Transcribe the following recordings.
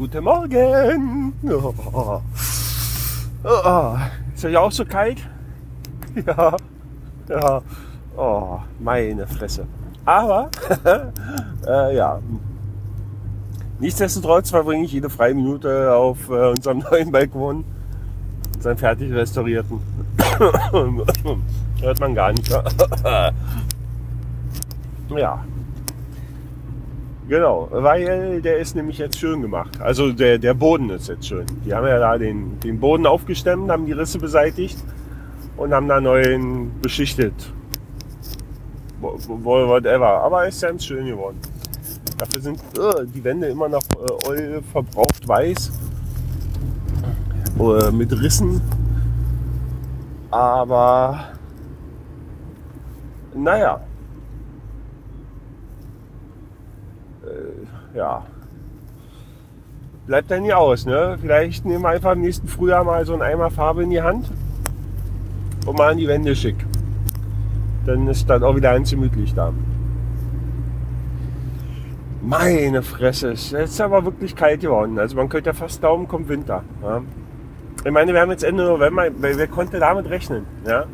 guten Morgen. Oh. Oh. Ist euch auch so kalt? Ja. Ja. Oh, meine Fresse. Aber, äh, ja. Nichtsdestotrotz verbringe ich jede freie Minute auf äh, unserem neuen Balkon, seinen fertig restaurierten. Hört man gar nicht. ja. Genau, weil der ist nämlich jetzt schön gemacht. Also der, der Boden ist jetzt schön. Die haben ja da den, den Boden aufgestemmt, haben die Risse beseitigt und haben da neuen beschichtet. Whatever. Aber ist ganz schön geworden. Dafür sind uh, die Wände immer noch uh, verbraucht weiß. Uh, mit Rissen. Aber naja. Äh, ja. Bleibt dann nie aus, ne? Vielleicht nehmen wir einfach im nächsten Frühjahr mal so einen Eimer Farbe in die Hand und machen die Wände schick. Dann ist das auch wieder ganz gemütlich da. Meine Fresse, es ist aber wirklich kalt geworden. Also man könnte ja fast glauben, kommt Winter. Ja. Ich meine, wir haben jetzt Ende November, wer, wer konnte damit rechnen? Ja?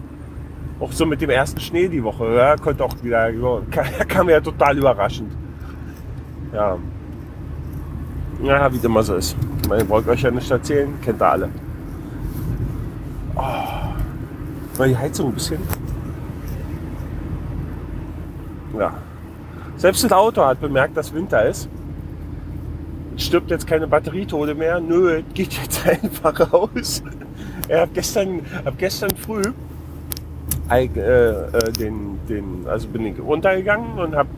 Auch so mit dem ersten Schnee die Woche, ja, konnte auch wieder, kam ja total überraschend. Ja. Ja, wie immer so ist. Ich meine, wollte euch ja nicht erzählen, kennt ihr alle. Oh. Mal die Heizung ein bisschen. Ja. Selbst das Auto hat bemerkt, dass Winter ist. Stirbt jetzt keine Batterietode mehr. Nö, geht jetzt einfach raus. Ich habe gestern, hab gestern früh äh, äh, den, den, also bin ich runtergegangen und habe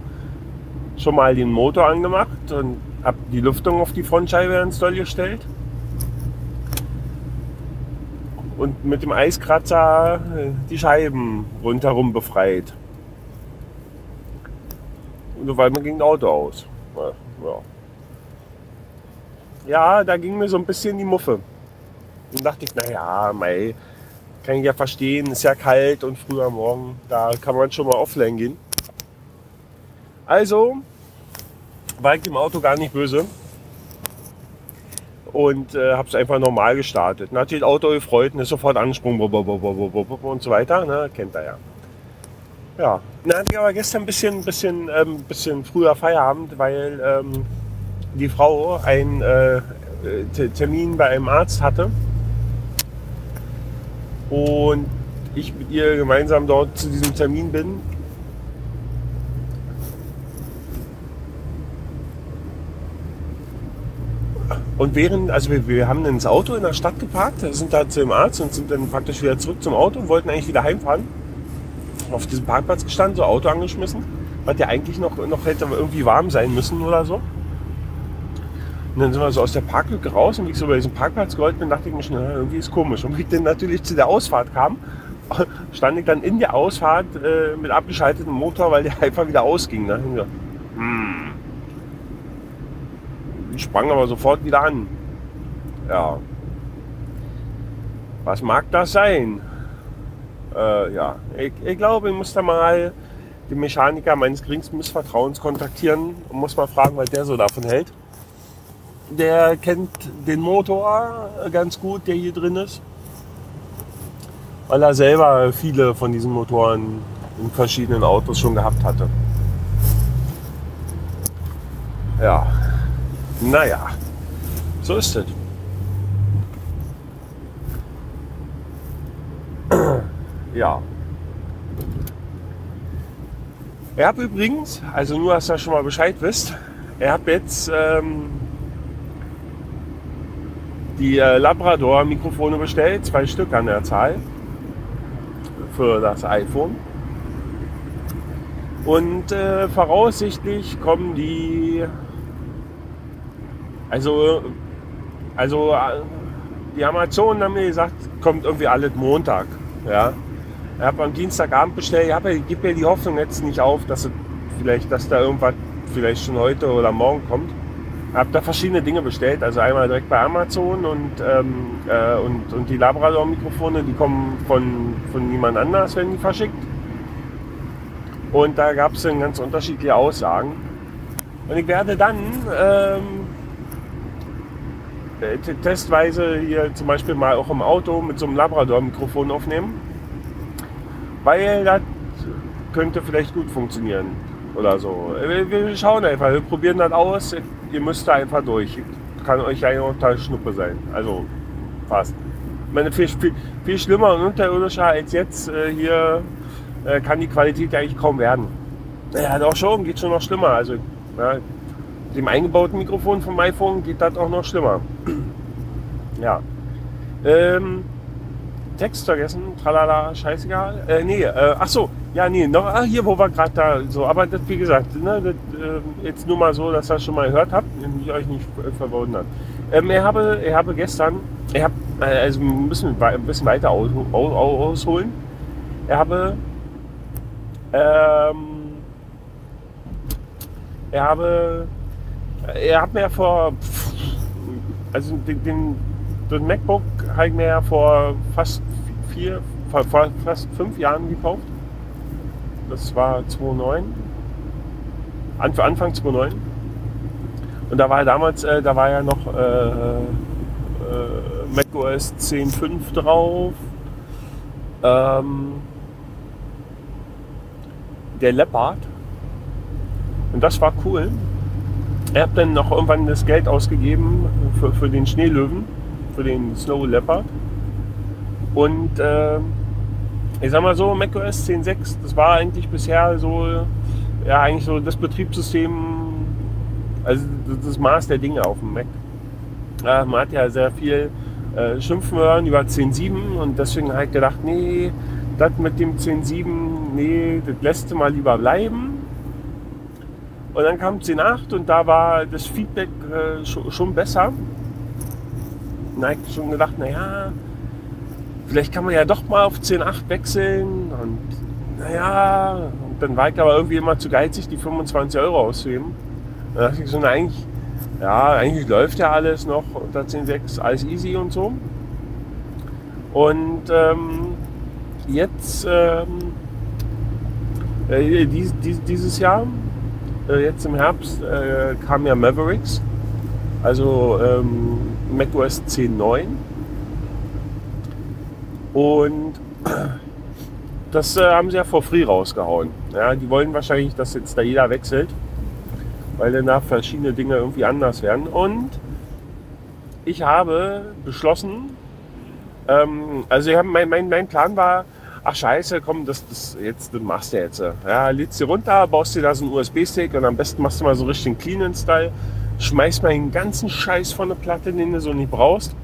schon mal den Motor angemacht und habe die Lüftung auf die Frontscheibe ins Doll gestellt. Und mit dem Eiskratzer äh, die Scheiben rundherum befreit. Und auf einmal ging das Auto aus. Ja. ja, da ging mir so ein bisschen die Muffe. Und dachte ich, naja, mei, kann ich ja verstehen, ist ja kalt und früh am Morgen, da kann man schon mal offline gehen. Also war ich dem Auto gar nicht böse und äh, habe es einfach normal gestartet. Dann hat sich das Auto gefreut und ist sofort ansprung und so weiter, ne? kennt er ja. Ja, dann hatte ich aber gestern ein bisschen, bisschen, ähm, bisschen früher Feierabend, weil ähm, die Frau einen äh, Termin bei einem Arzt hatte und ich mit ihr gemeinsam dort zu diesem Termin bin. Und während, also wir, wir haben ins Auto in der Stadt geparkt, sind da zu dem Arzt und sind dann praktisch wieder zurück zum Auto und wollten eigentlich wieder heimfahren. Auf diesem Parkplatz gestanden, so Auto angeschmissen, was ja eigentlich noch, noch hätte irgendwie warm sein müssen oder so. Und dann sind wir so aus der Parklücke raus und wie ich so bei diesem Parkplatz geholt bin, dachte ich mir schon, irgendwie ist komisch. Und wie ich dann natürlich zu der Ausfahrt kam, stand ich dann in der Ausfahrt äh, mit abgeschaltetem Motor, weil der einfach wieder ausging. Ne? Und so, hm. Sprang aber sofort wieder an. Ja. Was mag das sein? Äh, ja, ich, ich glaube, ich muss da mal den Mechaniker meines geringsten Missvertrauens kontaktieren und muss mal fragen, was der so davon hält der kennt den Motor ganz gut, der hier drin ist. Weil er selber viele von diesen Motoren in verschiedenen Autos schon gehabt hatte. Ja, naja, so ist es. ja. Er hat übrigens, also nur, dass ihr schon mal Bescheid wisst, er hat jetzt ähm, die äh, Labrador-Mikrofone bestellt, zwei Stück an der Zahl für das iPhone. Und äh, voraussichtlich kommen die, also, also äh, die Amazon haben mir gesagt, kommt irgendwie alles Montag. Ja. Ich habe am Dienstagabend bestellt, ich gebe mir die Hoffnung jetzt nicht auf, dass vielleicht, dass da irgendwas vielleicht schon heute oder morgen kommt habe da verschiedene Dinge bestellt. Also einmal direkt bei Amazon und, ähm, äh, und, und die Labrador-Mikrofone, die kommen von, von niemand anders, werden die verschickt. Und da gab es dann ganz unterschiedliche Aussagen. Und ich werde dann ähm, äh, testweise hier zum Beispiel mal auch im Auto mit so einem Labrador-Mikrofon aufnehmen. Weil das könnte vielleicht gut funktionieren oder so. Wir, wir schauen einfach, wir probieren das aus. Ihr müsst da einfach durch. Kann euch ja total Schnuppe sein. Also fast. Ich meine, viel, viel, viel schlimmer und unterirdischer als jetzt äh, hier äh, kann die Qualität eigentlich kaum werden. Ja, doch schon, geht schon noch schlimmer. Also ja, dem eingebauten Mikrofon vom iPhone geht das auch noch schlimmer. ja. Ähm, Text vergessen, tralala, scheißegal. Äh, nee, äh, ach so, ja, nee, noch, ah, hier, wo wir gerade da, so, aber das, wie gesagt, ne, das, äh, jetzt nur mal so, dass ihr das schon mal gehört habt, und euch nicht verwundert. Ähm, ich, habe, ich habe gestern, ich habe, äh, also müssen wir ein bisschen weiter aus, aus, ausholen. Ich habe, ähm, ich habe er hat mir vor, also den, den, den MacBook habe ich mir vor fast vier, vor fast fünf Jahren gekauft. Das war 2009, Anfang 2009. Und da war damals, äh, da war ja noch äh, äh, macOS 10.5 drauf. Ähm, der Leopard. Und das war cool. Er hat dann noch irgendwann das Geld ausgegeben für, für den Schneelöwen, für den Snow Leopard. Und äh, ich sag mal so, macOS 10.6, das war eigentlich bisher so, ja, eigentlich so das Betriebssystem, also das Maß der Dinge auf dem Mac. Ja, man hat ja sehr viel äh, Schimpfen hören über 10.7 und deswegen habe ich gedacht, nee, das mit dem 10.7, nee, das lässt du mal lieber bleiben. Und dann kam 10.8 und da war das Feedback äh, schon, schon, besser. Und da habe ich schon gedacht, naja, vielleicht kann man ja doch mal auf 10.8 wechseln. Und naja, und dann war ich aber irgendwie immer zu geizig, die 25 Euro auszugeben. Dann dachte ich so, na, eigentlich, ja, eigentlich läuft ja alles noch unter 10.6, alles easy und so. Und ähm, jetzt, ähm, äh, dies, dies, dieses Jahr äh, jetzt im Herbst äh, kam ja Mavericks, also ähm, macOS 10.9. Und das äh, haben sie ja vor free rausgehauen. Ja, die wollen wahrscheinlich, dass jetzt da jeder wechselt, weil danach verschiedene Dinge irgendwie anders werden. Und ich habe beschlossen, ähm, also mein, mein, mein Plan war, ach scheiße, komm, das, das, jetzt, das machst du jetzt. Ja, lädst dir runter, baust dir da so einen USB-Stick und am besten machst du mal so richtig Clean-Style, schmeißt mal den ganzen Scheiß von der Platte, den du so nicht brauchst.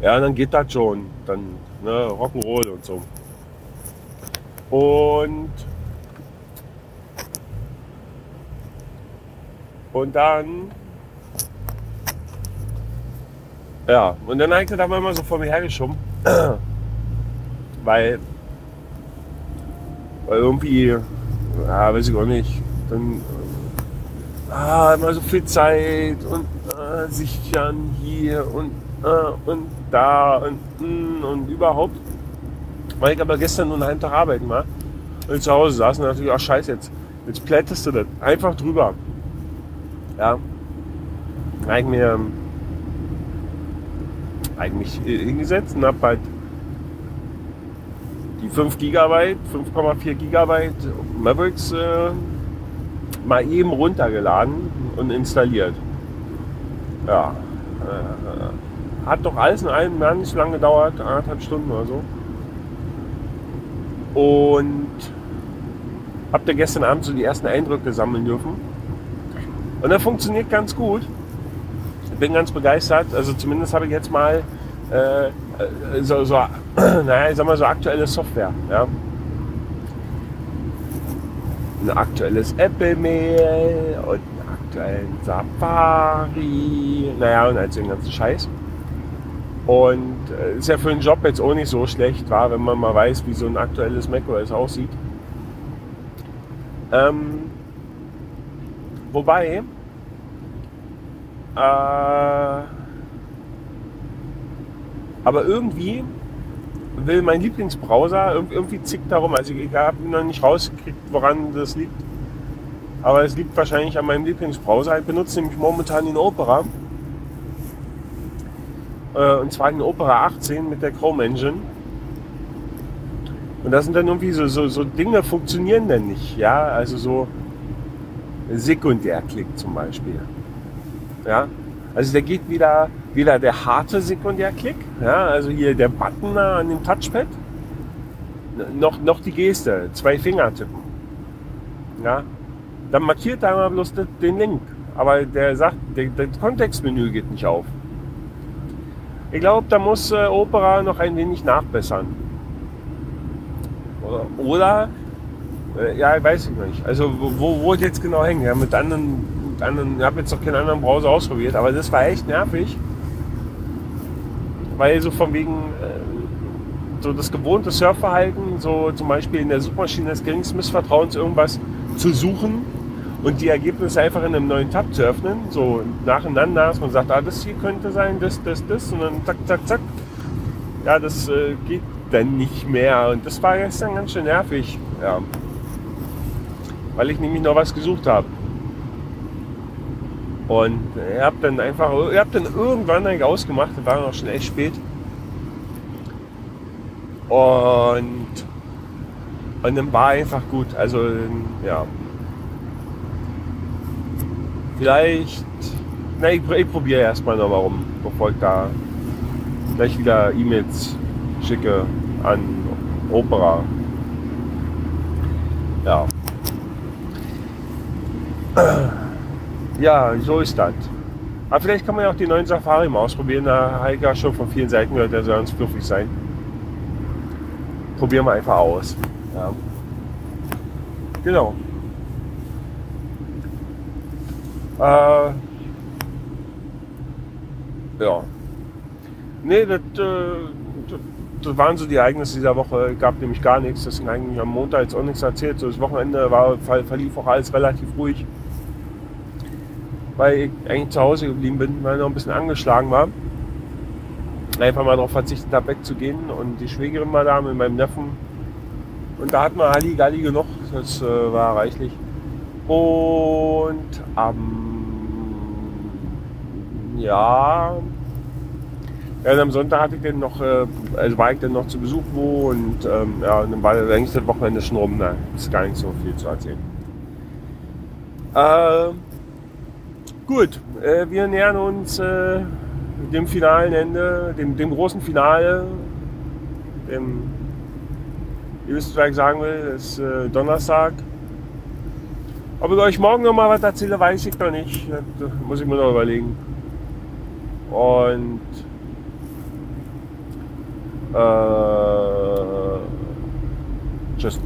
Ja, dann geht das schon. Dann ne, Rock'n'Roll und so. Und und dann ja, und dann habe ich das aber immer so vor mir hergeschoben. weil, weil irgendwie, ja, weiß ich auch nicht, dann ah, immer so viel Zeit und äh, sichern hier und, äh, und da und, mm, und überhaupt. Weil ich aber gestern nur einen halben Tag arbeiten war und zu Hause saß und natürlich, ach scheiße, jetzt, jetzt plättest du das einfach drüber. Ja. Eigentlich mir eigentlich hingesetzt und hab halt die 5 GB, 5,4 GB Mavericks äh, mal eben runtergeladen und installiert. Ja, äh, hat doch alles in allem gar nicht lange gedauert, anderthalb Stunden oder so. Und habt ihr gestern Abend so die ersten Eindrücke sammeln dürfen. Und er funktioniert ganz gut. Ich bin ganz begeistert. Also zumindest habe ich jetzt mal äh, so, so, naja, ich sag mal so aktuelle Software. Ja. Ein aktuelles Apple-Mail und einen aktuellen Safari, naja, und halt den ganzen Scheiß. Und äh, ist ja für einen Job jetzt auch nicht so schlecht, war, wenn man mal weiß, wie so ein aktuelles macOS aussieht. Ähm, wobei, äh, aber irgendwie will mein Lieblingsbrowser irgendwie zickt darum. Also ich habe noch nicht rausgekriegt, woran das liegt. Aber es liegt wahrscheinlich an meinem Lieblingsbrowser. Ich benutze nämlich momentan den Opera. Äh, und zwar in Opera 18 mit der Chrome Engine. Und da sind dann irgendwie so, so, so Dinge funktionieren dann nicht. Ja, also so Sekundärklick zum Beispiel. Ja, also der geht wieder, wieder der harte Sekundärklick. Ja, also hier der Button an dem Touchpad. Noch, noch die Geste, zwei Finger tippen. Ja, dann markiert er mal bloß den Link. Aber der sagt, das Kontextmenü geht nicht auf. Ich glaube, da muss äh, Opera noch ein wenig nachbessern. Oder, oder äh, ja, weiß ich nicht. Also wo, wo es jetzt genau hängt. Ja, mit anderen, mit anderen ich habe jetzt noch keinen anderen Browser ausprobiert, aber das war echt nervig. Weil so von wegen äh, so das gewohnte Surfverhalten, so zum Beispiel in der Suchmaschine des geringsten Missvertrauens irgendwas zu suchen und die Ergebnisse einfach in einem neuen Tab zu öffnen, so nacheinander, dass man sagt, ah, das hier könnte sein, das, das, das und dann zack, zack, zack. Ja, das äh, geht dann nicht mehr und das war gestern ganz schön nervig, ja. Weil ich nämlich noch was gesucht habe. Und ihr habt dann einfach, ihr habt dann irgendwann eigentlich ausgemacht, war noch schon echt spät. Und, und dann war einfach gut. Also, ja, Vielleicht, na, ich, ich probiere erstmal nochmal rum, bevor ich da gleich wieder E-Mails schicke an Opera. Ja. Ja, so ist das. Aber vielleicht kann man ja auch die neuen Safari mal ausprobieren. Da habe ich ja schon von vielen Seiten gehört, der soll ganz fluffig sein. Probieren wir einfach aus. Ja. Genau. Äh, ja. Nee, das, äh, das, waren so die Ereignisse dieser Woche. Gab nämlich gar nichts. Deswegen eigentlich am Montag jetzt auch nichts erzählt. So das Wochenende war, verlief auch alles relativ ruhig. Weil ich eigentlich zu Hause geblieben bin, weil ich noch ein bisschen angeschlagen war. Einfach mal darauf verzichtet habe, wegzugehen. Und die Schwägerin war da mit meinem Neffen. Und da hatten wir Halligalli genug. Das äh, war reichlich. Und am ja. Ja, und am Sonntag hatte ich dann noch, äh, also war ich dann noch zu Besuch wo und ähm, ja, und dann war eigentlich das Wochenende schon rum, da ist gar nicht so viel zu erzählen. Äh, gut, äh, wir nähern uns äh, dem finalen Ende, dem, dem großen Finale, dem, ihr wisst, was ich sagen will, ist äh, Donnerstag. Ob ich euch morgen noch mal was erzähle, weiß ich noch nicht. Das muss ich mir noch überlegen. Und äh, tschüss.